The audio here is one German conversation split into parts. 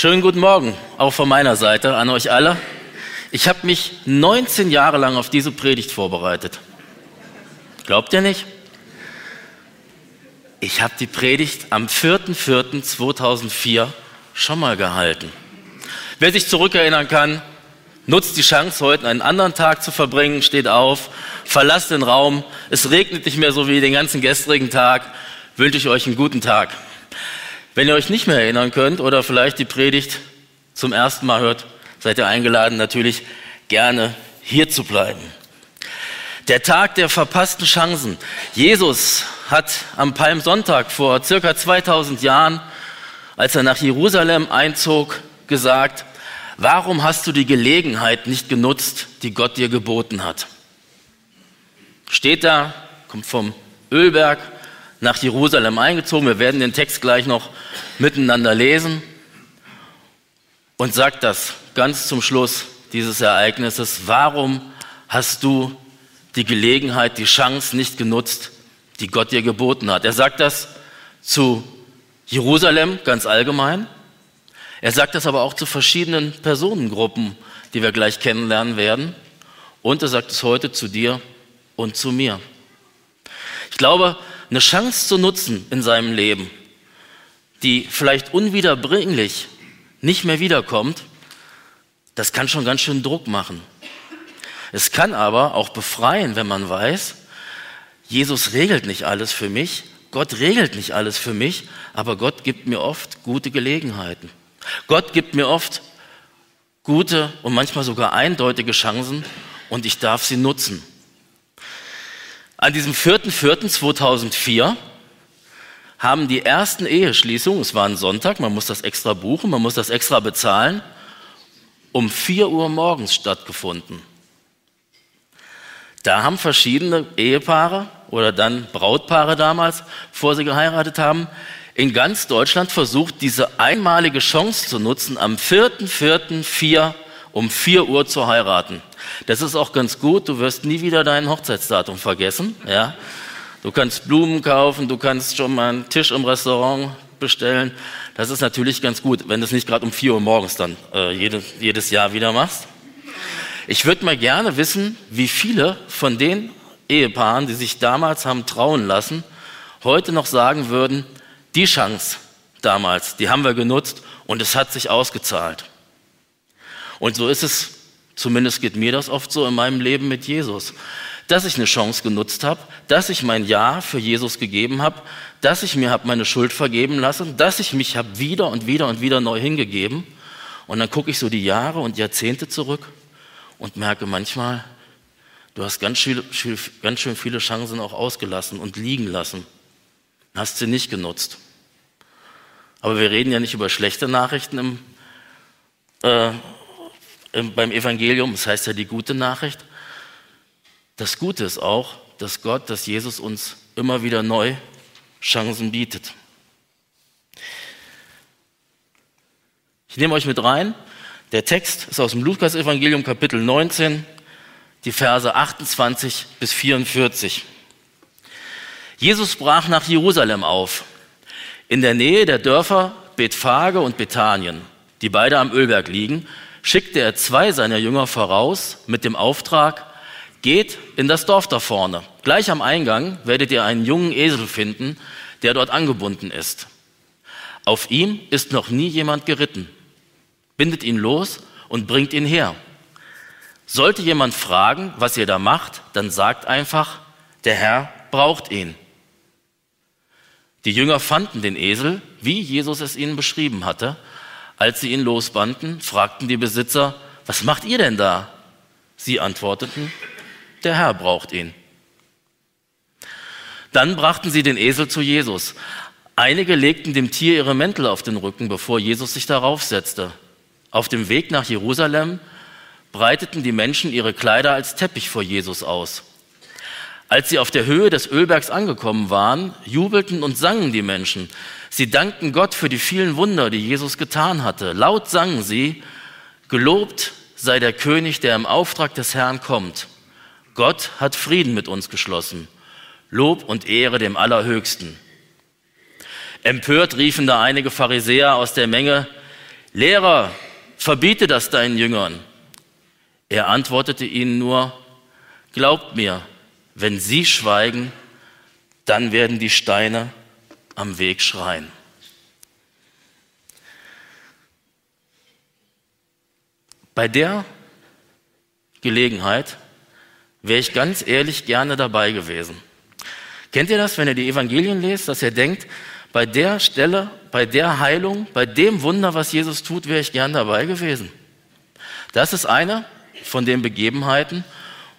Schönen guten Morgen, auch von meiner Seite an euch alle. Ich habe mich 19 Jahre lang auf diese Predigt vorbereitet. Glaubt ihr nicht? Ich habe die Predigt am 4.4.2004 schon mal gehalten. Wer sich zurückerinnern kann, nutzt die Chance, heute einen anderen Tag zu verbringen, steht auf, verlasst den Raum, es regnet nicht mehr so wie den ganzen gestrigen Tag, wünsche ich euch einen guten Tag. Wenn ihr euch nicht mehr erinnern könnt oder vielleicht die Predigt zum ersten Mal hört, seid ihr eingeladen, natürlich gerne hier zu bleiben. Der Tag der verpassten Chancen. Jesus hat am Palmsonntag vor circa 2000 Jahren, als er nach Jerusalem einzog, gesagt, warum hast du die Gelegenheit nicht genutzt, die Gott dir geboten hat? Steht da, kommt vom Ölberg, nach Jerusalem eingezogen. Wir werden den Text gleich noch miteinander lesen und sagt das ganz zum Schluss dieses Ereignisses. Warum hast du die Gelegenheit, die Chance nicht genutzt, die Gott dir geboten hat? Er sagt das zu Jerusalem ganz allgemein. Er sagt das aber auch zu verschiedenen Personengruppen, die wir gleich kennenlernen werden. Und er sagt es heute zu dir und zu mir. Ich glaube, eine Chance zu nutzen in seinem Leben, die vielleicht unwiederbringlich nicht mehr wiederkommt, das kann schon ganz schön Druck machen. Es kann aber auch befreien, wenn man weiß, Jesus regelt nicht alles für mich, Gott regelt nicht alles für mich, aber Gott gibt mir oft gute Gelegenheiten. Gott gibt mir oft gute und manchmal sogar eindeutige Chancen und ich darf sie nutzen. An diesem 4.4.2004 haben die ersten Eheschließungen, es war ein Sonntag, man muss das extra buchen, man muss das extra bezahlen, um 4 Uhr morgens stattgefunden. Da haben verschiedene Ehepaare oder dann Brautpaare damals, bevor sie geheiratet haben, in ganz Deutschland versucht, diese einmalige Chance zu nutzen, am 4.4.4 um 4 Uhr zu heiraten. Das ist auch ganz gut. Du wirst nie wieder dein Hochzeitsdatum vergessen. Ja? Du kannst Blumen kaufen, du kannst schon mal einen Tisch im Restaurant bestellen. Das ist natürlich ganz gut, wenn du es nicht gerade um 4 Uhr morgens dann äh, jedes, jedes Jahr wieder machst. Ich würde mal gerne wissen, wie viele von den Ehepaaren, die sich damals haben trauen lassen, heute noch sagen würden, die Chance damals, die haben wir genutzt und es hat sich ausgezahlt. Und so ist es Zumindest geht mir das oft so in meinem Leben mit Jesus. Dass ich eine Chance genutzt habe, dass ich mein Ja für Jesus gegeben habe, dass ich mir habe meine Schuld vergeben lassen, dass ich mich habe wieder und wieder und wieder neu hingegeben. Und dann gucke ich so die Jahre und Jahrzehnte zurück und merke manchmal, du hast ganz, viel, ganz schön viele Chancen auch ausgelassen und liegen lassen. Hast sie nicht genutzt. Aber wir reden ja nicht über schlechte Nachrichten im äh, beim Evangelium, das heißt ja die gute Nachricht. Das Gute ist auch, dass Gott, dass Jesus uns immer wieder neu Chancen bietet. Ich nehme euch mit rein. Der Text ist aus dem Lukas-Evangelium, Kapitel 19, die Verse 28 bis 44. Jesus brach nach Jerusalem auf, in der Nähe der Dörfer Bethphage und Bethanien, die beide am Ölberg liegen, schickte er zwei seiner Jünger voraus mit dem Auftrag, geht in das Dorf da vorne. Gleich am Eingang werdet ihr einen jungen Esel finden, der dort angebunden ist. Auf ihm ist noch nie jemand geritten. Bindet ihn los und bringt ihn her. Sollte jemand fragen, was ihr da macht, dann sagt einfach, der Herr braucht ihn. Die Jünger fanden den Esel, wie Jesus es ihnen beschrieben hatte, als sie ihn losbanden, fragten die Besitzer, was macht ihr denn da? Sie antworteten, der Herr braucht ihn. Dann brachten sie den Esel zu Jesus. Einige legten dem Tier ihre Mäntel auf den Rücken, bevor Jesus sich darauf setzte. Auf dem Weg nach Jerusalem breiteten die Menschen ihre Kleider als Teppich vor Jesus aus. Als sie auf der Höhe des Ölbergs angekommen waren, jubelten und sangen die Menschen. Sie dankten Gott für die vielen Wunder, die Jesus getan hatte. Laut sangen sie, Gelobt sei der König, der im Auftrag des Herrn kommt. Gott hat Frieden mit uns geschlossen. Lob und Ehre dem Allerhöchsten. Empört riefen da einige Pharisäer aus der Menge, Lehrer, verbiete das deinen Jüngern. Er antwortete ihnen nur, Glaubt mir, wenn sie schweigen, dann werden die Steine am Weg schreien. Bei der Gelegenheit wäre ich ganz ehrlich gerne dabei gewesen. Kennt ihr das, wenn ihr die Evangelien lest, dass ihr denkt, bei der Stelle, bei der Heilung, bei dem Wunder, was Jesus tut, wäre ich gern dabei gewesen. Das ist eine von den Begebenheiten,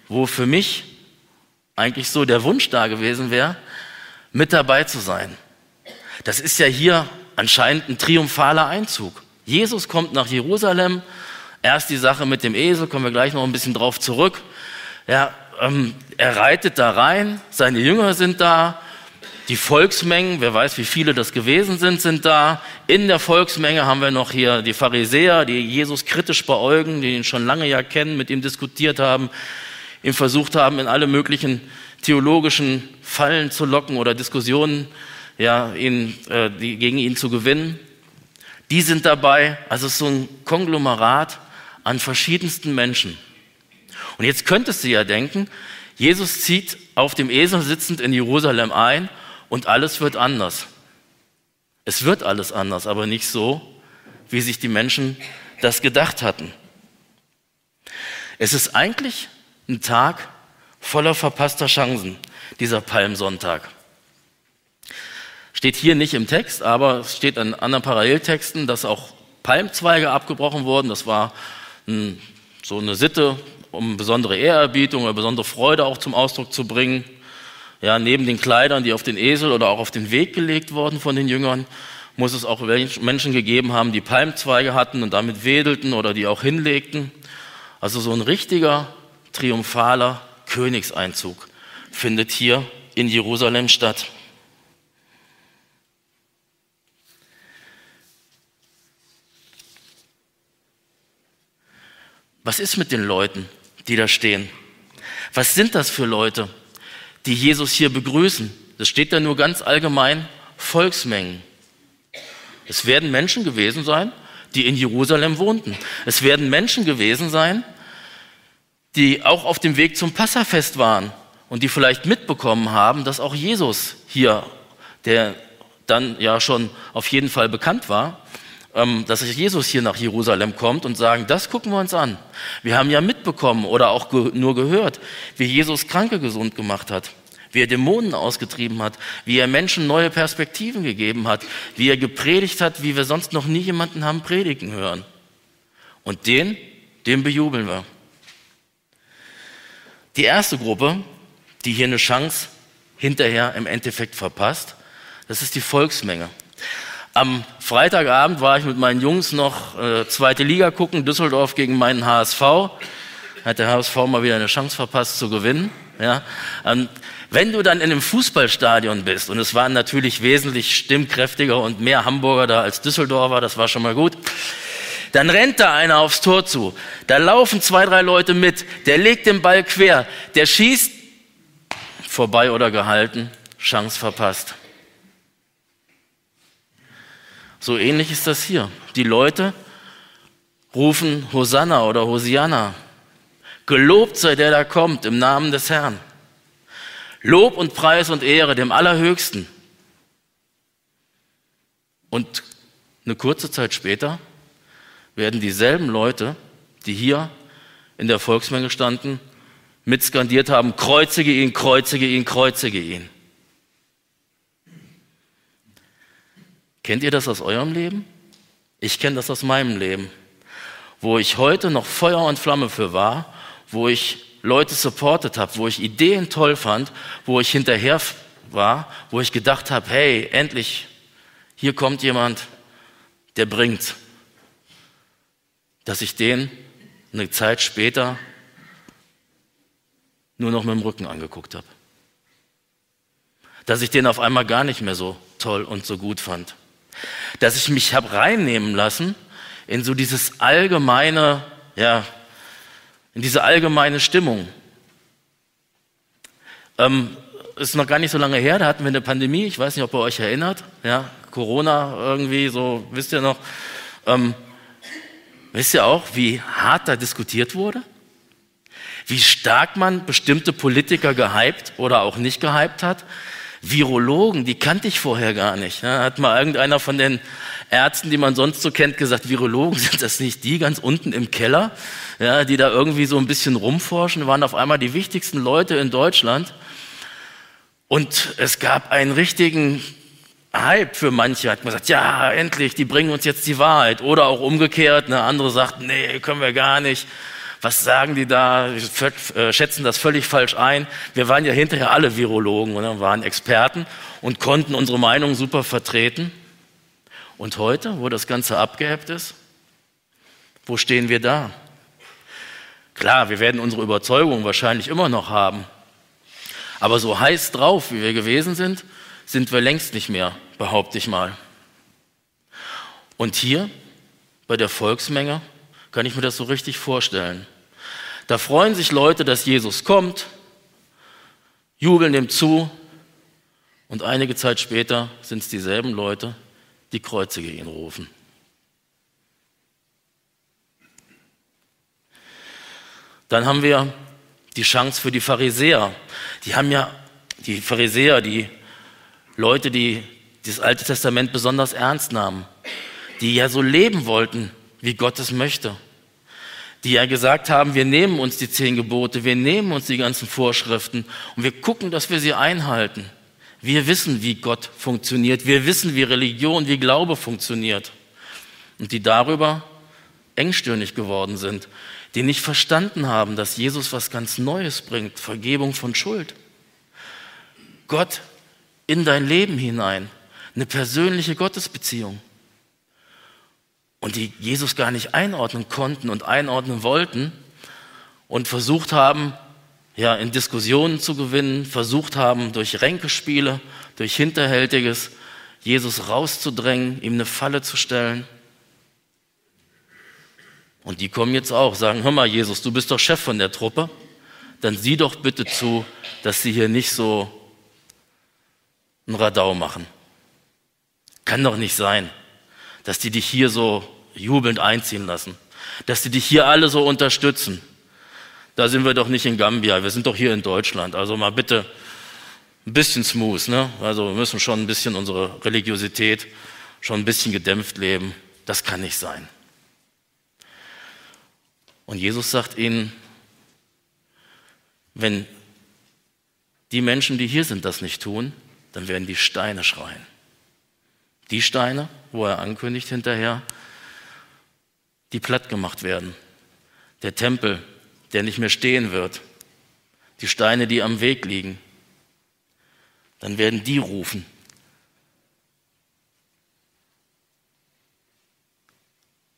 wo für mich eigentlich so der Wunsch da gewesen wäre, mit dabei zu sein. Das ist ja hier anscheinend ein triumphaler Einzug. Jesus kommt nach Jerusalem. Erst die Sache mit dem Esel, kommen wir gleich noch ein bisschen drauf zurück. Ja, ähm, er reitet da rein, seine Jünger sind da, die Volksmengen, wer weiß, wie viele das gewesen sind, sind da. In der Volksmenge haben wir noch hier die Pharisäer, die Jesus kritisch beäugen, die ihn schon lange ja kennen, mit ihm diskutiert haben, ihm versucht haben, in alle möglichen theologischen Fallen zu locken oder Diskussionen ja, ihn, äh, die, gegen ihn zu gewinnen. Die sind dabei. Also es ist so ein Konglomerat an verschiedensten Menschen. Und jetzt könntest du ja denken, Jesus zieht auf dem Esel sitzend in Jerusalem ein und alles wird anders. Es wird alles anders, aber nicht so, wie sich die Menschen das gedacht hatten. Es ist eigentlich ein Tag voller verpasster Chancen, dieser Palmsonntag. Steht hier nicht im Text, aber es steht in anderen Paralleltexten, dass auch Palmzweige abgebrochen wurden. Das war ein, so eine Sitte, um besondere Ehrerbietung oder besondere Freude auch zum Ausdruck zu bringen. Ja, neben den Kleidern, die auf den Esel oder auch auf den Weg gelegt wurden von den Jüngern, muss es auch Menschen gegeben haben, die Palmzweige hatten und damit wedelten oder die auch hinlegten. Also so ein richtiger triumphaler Königseinzug findet hier in Jerusalem statt. Was ist mit den Leuten, die da stehen? Was sind das für Leute? die Jesus hier begrüßen. Das steht da nur ganz allgemein Volksmengen. Es werden Menschen gewesen sein, die in Jerusalem wohnten. Es werden Menschen gewesen sein, die auch auf dem Weg zum Passafest waren und die vielleicht mitbekommen haben, dass auch Jesus hier, der dann ja schon auf jeden Fall bekannt war, dass Jesus hier nach Jerusalem kommt und sagen, das gucken wir uns an. Wir haben ja mitbekommen oder auch nur gehört, wie Jesus Kranke gesund gemacht hat, wie er Dämonen ausgetrieben hat, wie er Menschen neue Perspektiven gegeben hat, wie er gepredigt hat, wie wir sonst noch nie jemanden haben predigen hören. Und den, den bejubeln wir. Die erste Gruppe, die hier eine Chance hinterher im Endeffekt verpasst, das ist die Volksmenge. Am Freitagabend war ich mit meinen Jungs noch äh, zweite Liga gucken, Düsseldorf gegen meinen HSV. Hat der HSV mal wieder eine Chance verpasst zu gewinnen. Ja. Ähm, wenn du dann in einem Fußballstadion bist, und es waren natürlich wesentlich stimmkräftiger und mehr Hamburger da als Düsseldorfer, das war schon mal gut, dann rennt da einer aufs Tor zu. Da laufen zwei, drei Leute mit. Der legt den Ball quer. Der schießt vorbei oder gehalten. Chance verpasst. So ähnlich ist das hier. Die Leute rufen Hosanna oder Hosianna. Gelobt sei der, der kommt im Namen des Herrn. Lob und Preis und Ehre dem Allerhöchsten. Und eine kurze Zeit später werden dieselben Leute, die hier in der Volksmenge standen, mitskandiert haben, kreuzige ihn, kreuzige ihn, kreuzige ihn. Kennt ihr das aus eurem Leben? Ich kenne das aus meinem Leben, wo ich heute noch Feuer und Flamme für war, wo ich Leute supportet habe, wo ich Ideen toll fand, wo ich hinterher war, wo ich gedacht habe, hey, endlich hier kommt jemand, der bringt, dass ich den eine Zeit später nur noch mit dem Rücken angeguckt habe. Dass ich den auf einmal gar nicht mehr so toll und so gut fand. Dass ich mich habe reinnehmen lassen in so dieses allgemeine, ja, in diese allgemeine Stimmung. Ähm, ist noch gar nicht so lange her, da hatten wir eine Pandemie, ich weiß nicht, ob ihr euch erinnert, ja, Corona irgendwie, so, wisst ihr noch. Ähm, wisst ihr auch, wie hart da diskutiert wurde? Wie stark man bestimmte Politiker gehypt oder auch nicht gehypt hat? Virologen, die kannte ich vorher gar nicht. Ja, hat mal irgendeiner von den Ärzten, die man sonst so kennt, gesagt, Virologen sind das nicht die ganz unten im Keller, ja, die da irgendwie so ein bisschen rumforschen, waren auf einmal die wichtigsten Leute in Deutschland. Und es gab einen richtigen Hype für manche. Hat man gesagt, ja, endlich, die bringen uns jetzt die Wahrheit. Oder auch umgekehrt, eine andere sagt, nee, können wir gar nicht. Was sagen die da? Äh, schätzen das völlig falsch ein. Wir waren ja hinterher alle Virologen und waren Experten und konnten unsere Meinung super vertreten. Und heute, wo das Ganze abgehebt ist, wo stehen wir da? Klar, wir werden unsere Überzeugung wahrscheinlich immer noch haben. Aber so heiß drauf, wie wir gewesen sind, sind wir längst nicht mehr, behaupte ich mal. Und hier bei der Volksmenge kann ich mir das so richtig vorstellen. Da freuen sich Leute, dass Jesus kommt, jubeln dem zu und einige Zeit später sind es dieselben Leute, die Kreuzige ihn rufen. Dann haben wir die Chance für die Pharisäer. Die haben ja, die Pharisäer, die Leute, die das Alte Testament besonders ernst nahmen, die ja so leben wollten, wie Gott es möchte. Die ja gesagt haben, wir nehmen uns die zehn Gebote, wir nehmen uns die ganzen Vorschriften und wir gucken, dass wir sie einhalten. Wir wissen, wie Gott funktioniert, wir wissen, wie Religion, wie Glaube funktioniert. Und die darüber engstirnig geworden sind, die nicht verstanden haben, dass Jesus was ganz Neues bringt, Vergebung von Schuld. Gott in dein Leben hinein, eine persönliche Gottesbeziehung. Und die Jesus gar nicht einordnen konnten und einordnen wollten und versucht haben, ja, in Diskussionen zu gewinnen, versucht haben, durch Ränkespiele, durch Hinterhältiges, Jesus rauszudrängen, ihm eine Falle zu stellen. Und die kommen jetzt auch, sagen, hör mal, Jesus, du bist doch Chef von der Truppe, dann sieh doch bitte zu, dass sie hier nicht so ein Radau machen. Kann doch nicht sein, dass die dich hier so jubelnd einziehen lassen, dass die dich hier alle so unterstützen. Da sind wir doch nicht in Gambia, wir sind doch hier in Deutschland. Also mal bitte ein bisschen smooth, ne? Also wir müssen schon ein bisschen unsere Religiosität schon ein bisschen gedämpft leben. Das kann nicht sein. Und Jesus sagt ihnen, wenn die Menschen, die hier sind, das nicht tun, dann werden die Steine schreien. Die Steine, wo er ankündigt hinterher, die platt gemacht werden. Der Tempel, der nicht mehr stehen wird. Die Steine, die am Weg liegen. Dann werden die rufen.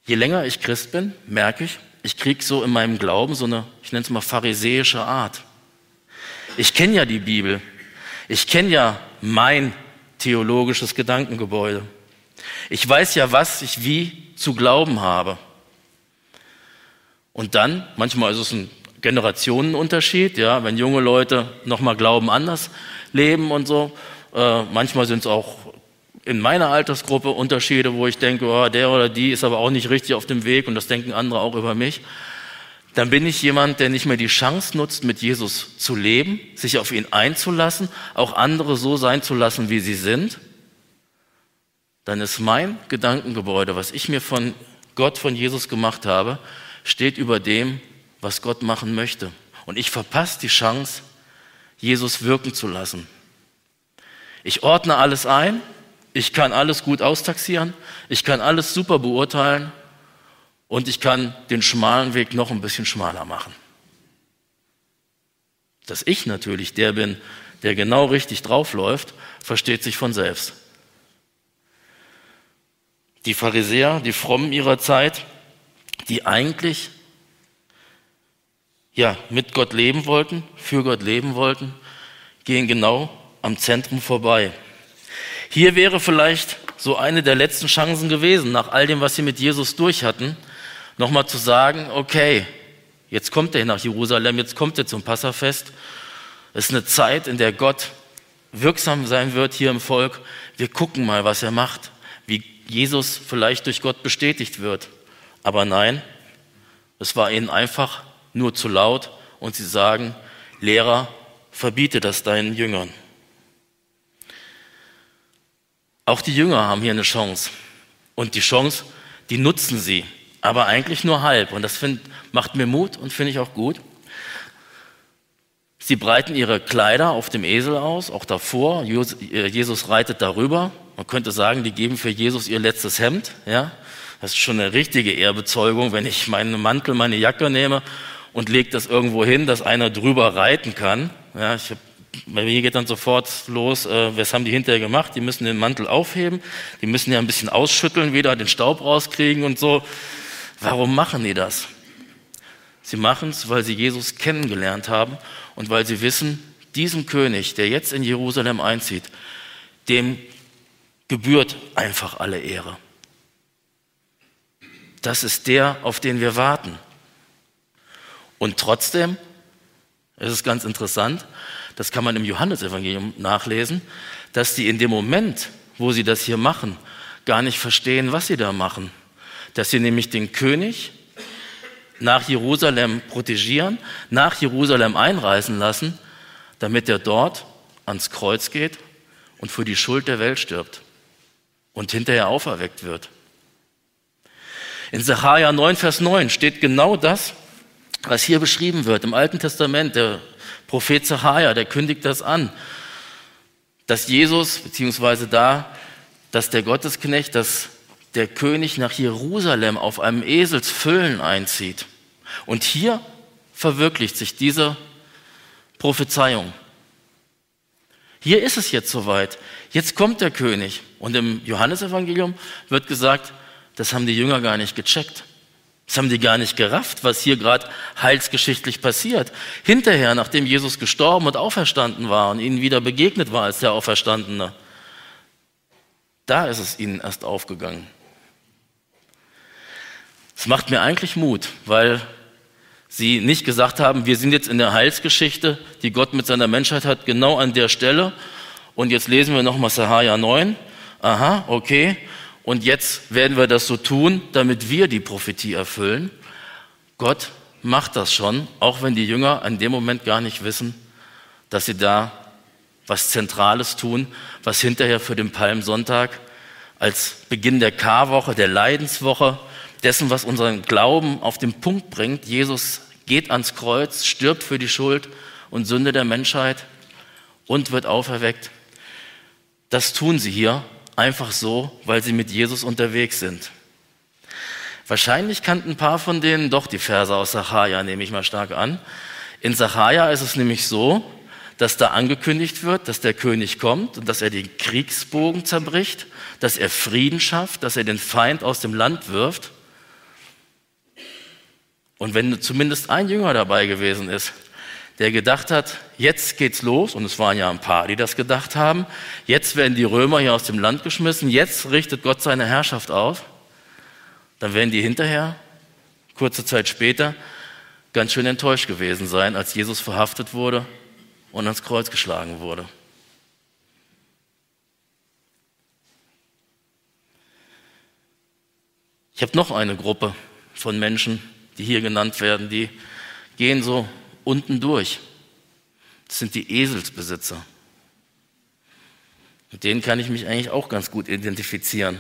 Je länger ich Christ bin, merke ich, ich kriege so in meinem Glauben so eine, ich nenne es mal pharisäische Art. Ich kenne ja die Bibel. Ich kenne ja mein theologisches Gedankengebäude. Ich weiß ja, was ich wie zu glauben habe. Und dann, manchmal ist es ein Generationenunterschied, ja, wenn junge Leute nochmal Glauben anders leben und so. Äh, manchmal sind es auch in meiner Altersgruppe Unterschiede, wo ich denke, oh, der oder die ist aber auch nicht richtig auf dem Weg und das denken andere auch über mich, dann bin ich jemand, der nicht mehr die Chance nutzt, mit Jesus zu leben, sich auf ihn einzulassen, auch andere so sein zu lassen, wie sie sind. Dann ist mein Gedankengebäude, was ich mir von Gott, von Jesus gemacht habe, steht über dem, was Gott machen möchte. Und ich verpasse die Chance, Jesus wirken zu lassen. Ich ordne alles ein, ich kann alles gut austaxieren, ich kann alles super beurteilen und ich kann den schmalen Weg noch ein bisschen schmaler machen. Dass ich natürlich der bin, der genau richtig draufläuft, versteht sich von selbst. Die Pharisäer, die Frommen ihrer Zeit, die eigentlich ja, mit Gott leben wollten, für Gott leben wollten, gehen genau am Zentrum vorbei. Hier wäre vielleicht so eine der letzten Chancen gewesen, nach all dem, was sie mit Jesus durch hatten, nochmal zu sagen, okay, jetzt kommt er nach Jerusalem, jetzt kommt er zum Passafest. Es ist eine Zeit, in der Gott wirksam sein wird hier im Volk. Wir gucken mal, was er macht, wie Jesus vielleicht durch Gott bestätigt wird. Aber nein, es war ihnen einfach nur zu laut und sie sagen, Lehrer, verbiete das deinen Jüngern. Auch die Jünger haben hier eine Chance. Und die Chance, die nutzen sie, aber eigentlich nur halb. Und das find, macht mir Mut und finde ich auch gut. Sie breiten ihre Kleider auf dem Esel aus, auch davor. Jesus reitet darüber. Man könnte sagen, die geben für Jesus ihr letztes Hemd. Ja, das ist schon eine richtige Ehrbezeugung, wenn ich meinen Mantel, meine Jacke nehme und lege das irgendwo hin, dass einer drüber reiten kann. Ja, ich hab, bei mir geht dann sofort los, äh, was haben die hinterher gemacht? Die müssen den Mantel aufheben, die müssen ja ein bisschen ausschütteln, wieder den Staub rauskriegen und so. Warum machen die das? Sie machen es, weil sie Jesus kennengelernt haben und weil sie wissen, diesem König, der jetzt in Jerusalem einzieht, dem gebührt einfach alle Ehre. Das ist der, auf den wir warten. Und trotzdem, es ist ganz interessant, das kann man im Johannesevangelium nachlesen, dass die in dem Moment, wo sie das hier machen, gar nicht verstehen, was sie da machen. Dass sie nämlich den König nach Jerusalem protegieren, nach Jerusalem einreisen lassen, damit er dort ans Kreuz geht und für die Schuld der Welt stirbt und hinterher auferweckt wird. In Sacharja 9, Vers 9 steht genau das, was hier beschrieben wird im Alten Testament, der Prophet Zachariah, der kündigt das an, dass Jesus, beziehungsweise da, dass der Gottesknecht, dass der König nach Jerusalem auf einem Eselsfüllen einzieht. Und hier verwirklicht sich diese Prophezeiung. Hier ist es jetzt soweit. Jetzt kommt der König. Und im Johannesevangelium wird gesagt, das haben die Jünger gar nicht gecheckt. Das haben die gar nicht gerafft, was hier gerade heilsgeschichtlich passiert. Hinterher, nachdem Jesus gestorben und auferstanden war und ihnen wieder begegnet war als der Auferstandene, da ist es ihnen erst aufgegangen. Es macht mir eigentlich Mut, weil sie nicht gesagt haben, wir sind jetzt in der Heilsgeschichte, die Gott mit seiner Menschheit hat, genau an der Stelle. Und jetzt lesen wir nochmal Sahaja 9. Aha, okay. Und jetzt werden wir das so tun, damit wir die Prophetie erfüllen. Gott macht das schon, auch wenn die Jünger in dem Moment gar nicht wissen, dass sie da was Zentrales tun, was hinterher für den Palmsonntag als Beginn der Karwoche, der Leidenswoche, dessen, was unseren Glauben auf den Punkt bringt. Jesus geht ans Kreuz, stirbt für die Schuld und Sünde der Menschheit und wird auferweckt. Das tun sie hier einfach so, weil sie mit Jesus unterwegs sind. Wahrscheinlich kannten ein paar von denen doch die Verse aus Sacharja, nehme ich mal stark an. In Sacharja ist es nämlich so, dass da angekündigt wird, dass der König kommt und dass er den Kriegsbogen zerbricht, dass er Frieden schafft, dass er den Feind aus dem Land wirft. Und wenn zumindest ein Jünger dabei gewesen ist, der gedacht hat, jetzt geht's los, und es waren ja ein paar, die das gedacht haben, jetzt werden die Römer hier aus dem Land geschmissen, jetzt richtet Gott seine Herrschaft auf, dann werden die hinterher, kurze Zeit später, ganz schön enttäuscht gewesen sein, als Jesus verhaftet wurde und ans Kreuz geschlagen wurde. Ich habe noch eine Gruppe von Menschen, die hier genannt werden, die gehen so unten durch. Das sind die Eselsbesitzer. Mit denen kann ich mich eigentlich auch ganz gut identifizieren.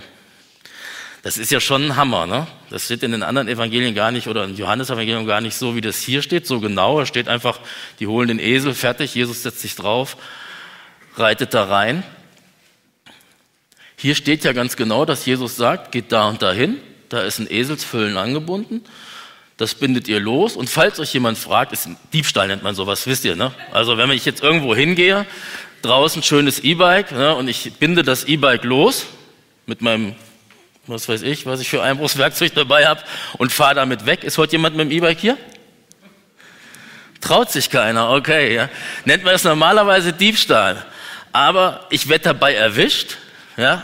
Das ist ja schon ein Hammer, ne? Das steht in den anderen Evangelien gar nicht oder im Johannes-Evangelium gar nicht so, wie das hier steht, so genau. Da steht einfach, die holen den Esel, fertig, Jesus setzt sich drauf, reitet da rein. Hier steht ja ganz genau, dass Jesus sagt, geht da und dahin, da ist ein Eselsfüllen angebunden das bindet ihr los. Und falls euch jemand fragt, ist Diebstahl nennt man sowas, wisst ihr, ne? Also wenn ich jetzt irgendwo hingehe, draußen schönes E-Bike, ne, und ich binde das E-Bike los mit meinem was weiß ich, was ich für Einbruchswerkzeug dabei habe und fahre damit weg. Ist heute jemand mit dem E-Bike hier? Traut sich keiner, okay. Ja. Nennt man das normalerweise Diebstahl. Aber ich werde dabei erwischt, ja,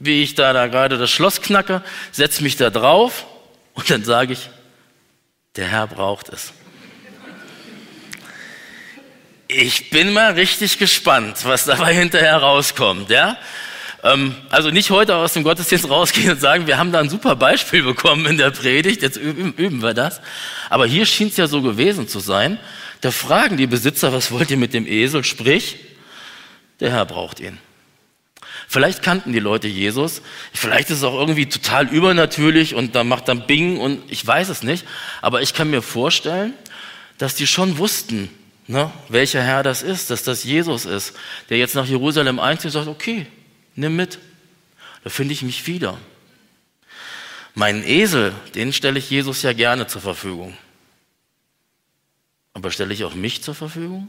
wie ich da, da gerade das Schloss knacke, setze mich da drauf und dann sage ich, der Herr braucht es. Ich bin mal richtig gespannt, was dabei hinterher rauskommt, ja. Ähm, also nicht heute aus dem Gottesdienst rausgehen und sagen, wir haben da ein super Beispiel bekommen in der Predigt, jetzt üben, üben wir das. Aber hier schien es ja so gewesen zu sein. Da fragen die Besitzer, was wollt ihr mit dem Esel? Sprich, der Herr braucht ihn. Vielleicht kannten die Leute Jesus, vielleicht ist es auch irgendwie total übernatürlich und da macht dann Bing und ich weiß es nicht, aber ich kann mir vorstellen, dass die schon wussten, ne, welcher Herr das ist, dass das Jesus ist, der jetzt nach Jerusalem einzieht und sagt, okay, nimm mit, da finde ich mich wieder. Meinen Esel, den stelle ich Jesus ja gerne zur Verfügung. Aber stelle ich auch mich zur Verfügung?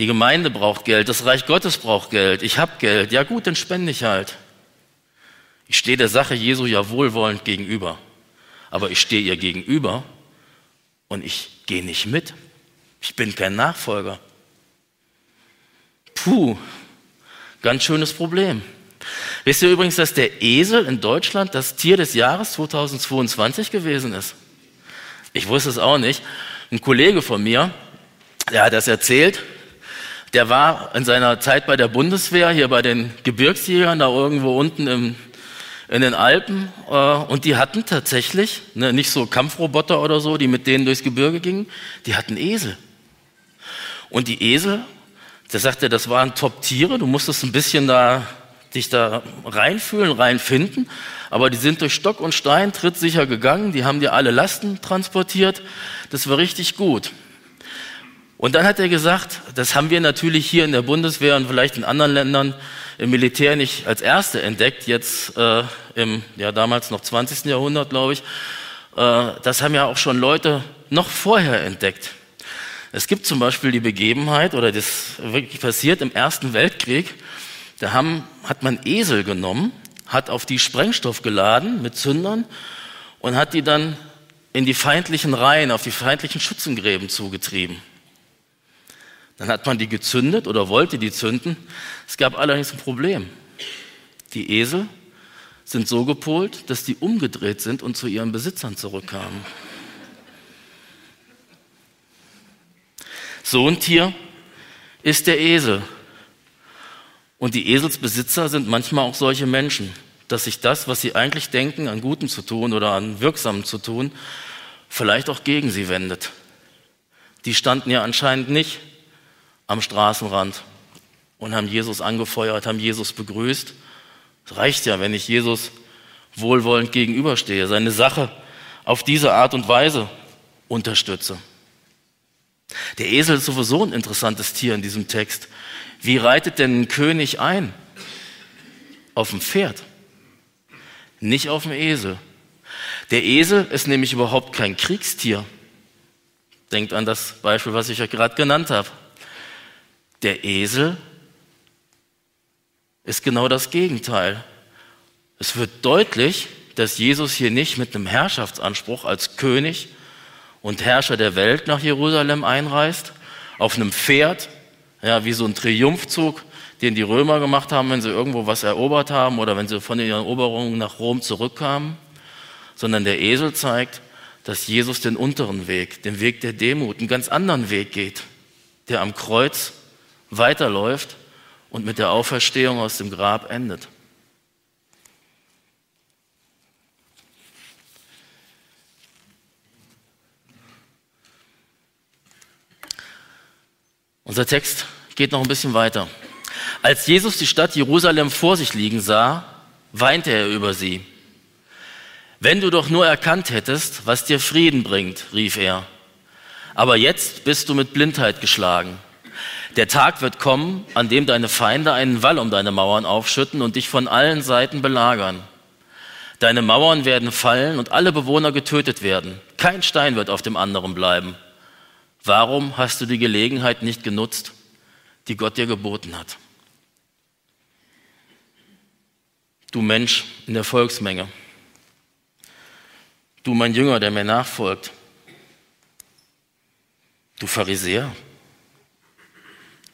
Die Gemeinde braucht Geld, das Reich Gottes braucht Geld, ich habe Geld, ja gut, dann spende ich halt. Ich stehe der Sache Jesu ja wohlwollend gegenüber, aber ich stehe ihr gegenüber und ich gehe nicht mit. Ich bin kein Nachfolger. Puh, ganz schönes Problem. Wisst ihr übrigens, dass der Esel in Deutschland das Tier des Jahres 2022 gewesen ist? Ich wusste es auch nicht. Ein Kollege von mir, der hat das erzählt, der war in seiner Zeit bei der Bundeswehr, hier bei den Gebirgsjägern, da irgendwo unten im, in den Alpen. Äh, und die hatten tatsächlich, ne, nicht so Kampfroboter oder so, die mit denen durchs Gebirge gingen, die hatten Esel. Und die Esel, der sagte, das waren Top-Tiere, du musstest ein bisschen da, dich da reinfühlen, reinfinden. Aber die sind durch Stock und Stein trittsicher gegangen, die haben dir alle Lasten transportiert. Das war richtig gut. Und dann hat er gesagt, das haben wir natürlich hier in der Bundeswehr und vielleicht in anderen Ländern im Militär nicht als Erste entdeckt, jetzt äh, im, ja damals noch 20. Jahrhundert, glaube ich. Äh, das haben ja auch schon Leute noch vorher entdeckt. Es gibt zum Beispiel die Begebenheit, oder das wirklich passiert im Ersten Weltkrieg, da haben, hat man Esel genommen, hat auf die Sprengstoff geladen mit Zündern und hat die dann in die feindlichen Reihen, auf die feindlichen Schützengräben zugetrieben. Dann hat man die gezündet oder wollte die zünden. Es gab allerdings ein Problem. Die Esel sind so gepolt, dass die umgedreht sind und zu ihren Besitzern zurückkamen. So ein Tier ist der Esel. Und die Eselsbesitzer sind manchmal auch solche Menschen, dass sich das, was sie eigentlich denken, an Gutem zu tun oder an Wirksamem zu tun, vielleicht auch gegen sie wendet. Die standen ja anscheinend nicht am Straßenrand und haben Jesus angefeuert, haben Jesus begrüßt. Es reicht ja, wenn ich Jesus wohlwollend gegenüberstehe, seine Sache auf diese Art und Weise unterstütze. Der Esel ist sowieso ein interessantes Tier in diesem Text. Wie reitet denn ein König ein? Auf dem Pferd, nicht auf dem Esel. Der Esel ist nämlich überhaupt kein Kriegstier. Denkt an das Beispiel, was ich euch gerade genannt habe. Der Esel ist genau das Gegenteil. Es wird deutlich, dass Jesus hier nicht mit einem Herrschaftsanspruch als König und Herrscher der Welt nach Jerusalem einreist, auf einem Pferd, ja, wie so ein Triumphzug, den die Römer gemacht haben, wenn sie irgendwo was erobert haben oder wenn sie von den Eroberungen nach Rom zurückkamen, sondern der Esel zeigt, dass Jesus den unteren Weg, den Weg der Demut, einen ganz anderen Weg geht, der am Kreuz weiterläuft und mit der Auferstehung aus dem Grab endet. Unser Text geht noch ein bisschen weiter. Als Jesus die Stadt Jerusalem vor sich liegen sah, weinte er über sie. Wenn du doch nur erkannt hättest, was dir Frieden bringt, rief er. Aber jetzt bist du mit Blindheit geschlagen. Der Tag wird kommen, an dem deine Feinde einen Wall um deine Mauern aufschütten und dich von allen Seiten belagern. Deine Mauern werden fallen und alle Bewohner getötet werden. Kein Stein wird auf dem anderen bleiben. Warum hast du die Gelegenheit nicht genutzt, die Gott dir geboten hat? Du Mensch in der Volksmenge. Du mein Jünger, der mir nachfolgt. Du Pharisäer.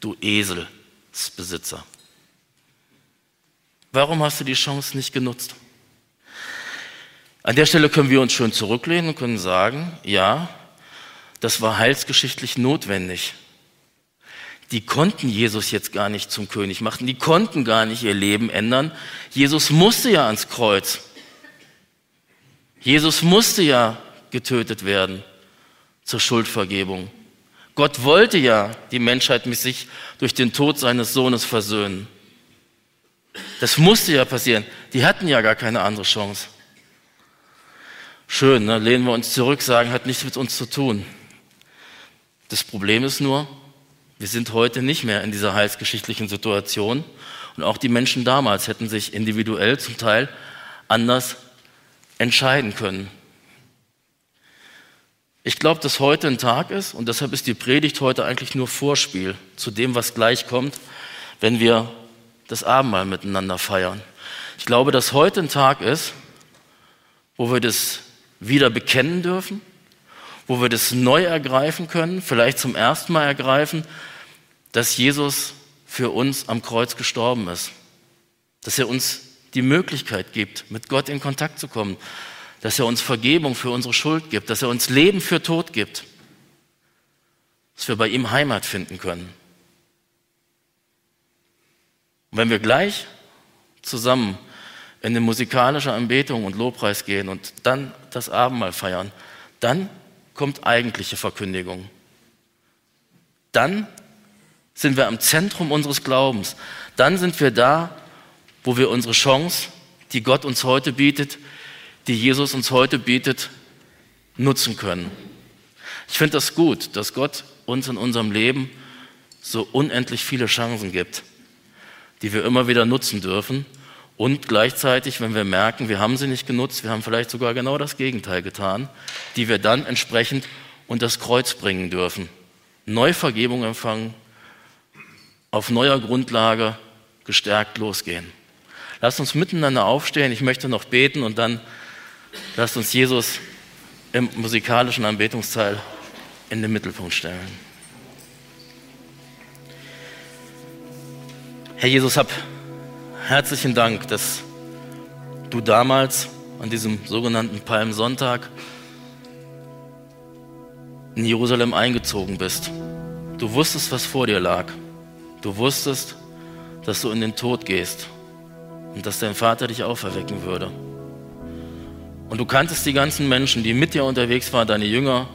Du Eselsbesitzer. Warum hast du die Chance nicht genutzt? An der Stelle können wir uns schön zurücklehnen und können sagen, ja, das war heilsgeschichtlich notwendig. Die konnten Jesus jetzt gar nicht zum König machen, die konnten gar nicht ihr Leben ändern. Jesus musste ja ans Kreuz. Jesus musste ja getötet werden zur Schuldvergebung. Gott wollte ja die Menschheit mit sich durch den Tod seines Sohnes versöhnen. Das musste ja passieren. Die hatten ja gar keine andere Chance. Schön, ne? lehnen wir uns zurück, sagen, hat nichts mit uns zu tun. Das Problem ist nur, wir sind heute nicht mehr in dieser heilsgeschichtlichen Situation und auch die Menschen damals hätten sich individuell zum Teil anders entscheiden können. Ich glaube, dass heute ein Tag ist und deshalb ist die Predigt heute eigentlich nur Vorspiel zu dem, was gleich kommt, wenn wir das Abendmahl miteinander feiern. Ich glaube, dass heute ein Tag ist, wo wir das wieder bekennen dürfen, wo wir das neu ergreifen können, vielleicht zum ersten Mal ergreifen, dass Jesus für uns am Kreuz gestorben ist, dass er uns die Möglichkeit gibt, mit Gott in Kontakt zu kommen, dass er uns Vergebung für unsere Schuld gibt, dass er uns Leben für Tod gibt, dass wir bei ihm Heimat finden können. Und wenn wir gleich zusammen in eine musikalische Anbetung und Lobpreis gehen und dann das Abendmahl feiern, dann kommt eigentliche Verkündigung. Dann sind wir am Zentrum unseres Glaubens. Dann sind wir da, wo wir unsere Chance, die Gott uns heute bietet, die Jesus uns heute bietet, nutzen können. Ich finde das gut, dass Gott uns in unserem Leben so unendlich viele Chancen gibt, die wir immer wieder nutzen dürfen und gleichzeitig, wenn wir merken, wir haben sie nicht genutzt, wir haben vielleicht sogar genau das Gegenteil getan, die wir dann entsprechend unter das Kreuz bringen dürfen. Neuvergebung empfangen, auf neuer Grundlage gestärkt losgehen. Lasst uns miteinander aufstehen. Ich möchte noch beten und dann lasst uns Jesus im musikalischen Anbetungsteil in den Mittelpunkt stellen. Herr Jesus, hab herzlichen Dank, dass du damals an diesem sogenannten Palmsonntag in Jerusalem eingezogen bist. Du wusstest, was vor dir lag. Du wusstest, dass du in den Tod gehst und dass dein Vater dich auferwecken würde. Und du kanntest die ganzen Menschen, die mit dir unterwegs waren, deine Jünger,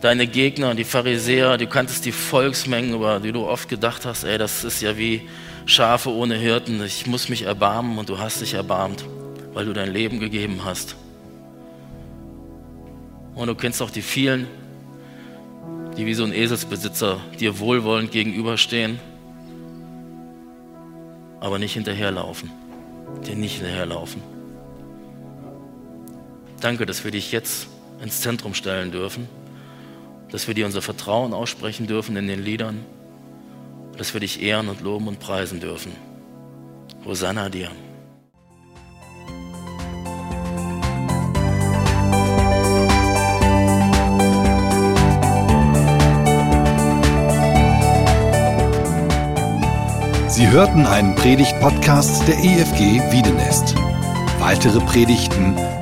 deine Gegner, die Pharisäer, du kanntest die Volksmengen, über die du oft gedacht hast, ey, das ist ja wie Schafe ohne Hirten, ich muss mich erbarmen und du hast dich erbarmt, weil du dein Leben gegeben hast. Und du kennst auch die vielen, die wie so ein Eselsbesitzer dir wohlwollend gegenüberstehen, aber nicht hinterherlaufen, dir nicht hinterherlaufen. Danke, dass wir dich jetzt ins Zentrum stellen dürfen, dass wir dir unser Vertrauen aussprechen dürfen in den Liedern dass wir dich ehren und loben und preisen dürfen. Hosanna dir. Sie hörten einen Predigt-Podcast der EFG Wiedenest. Weitere Predigten,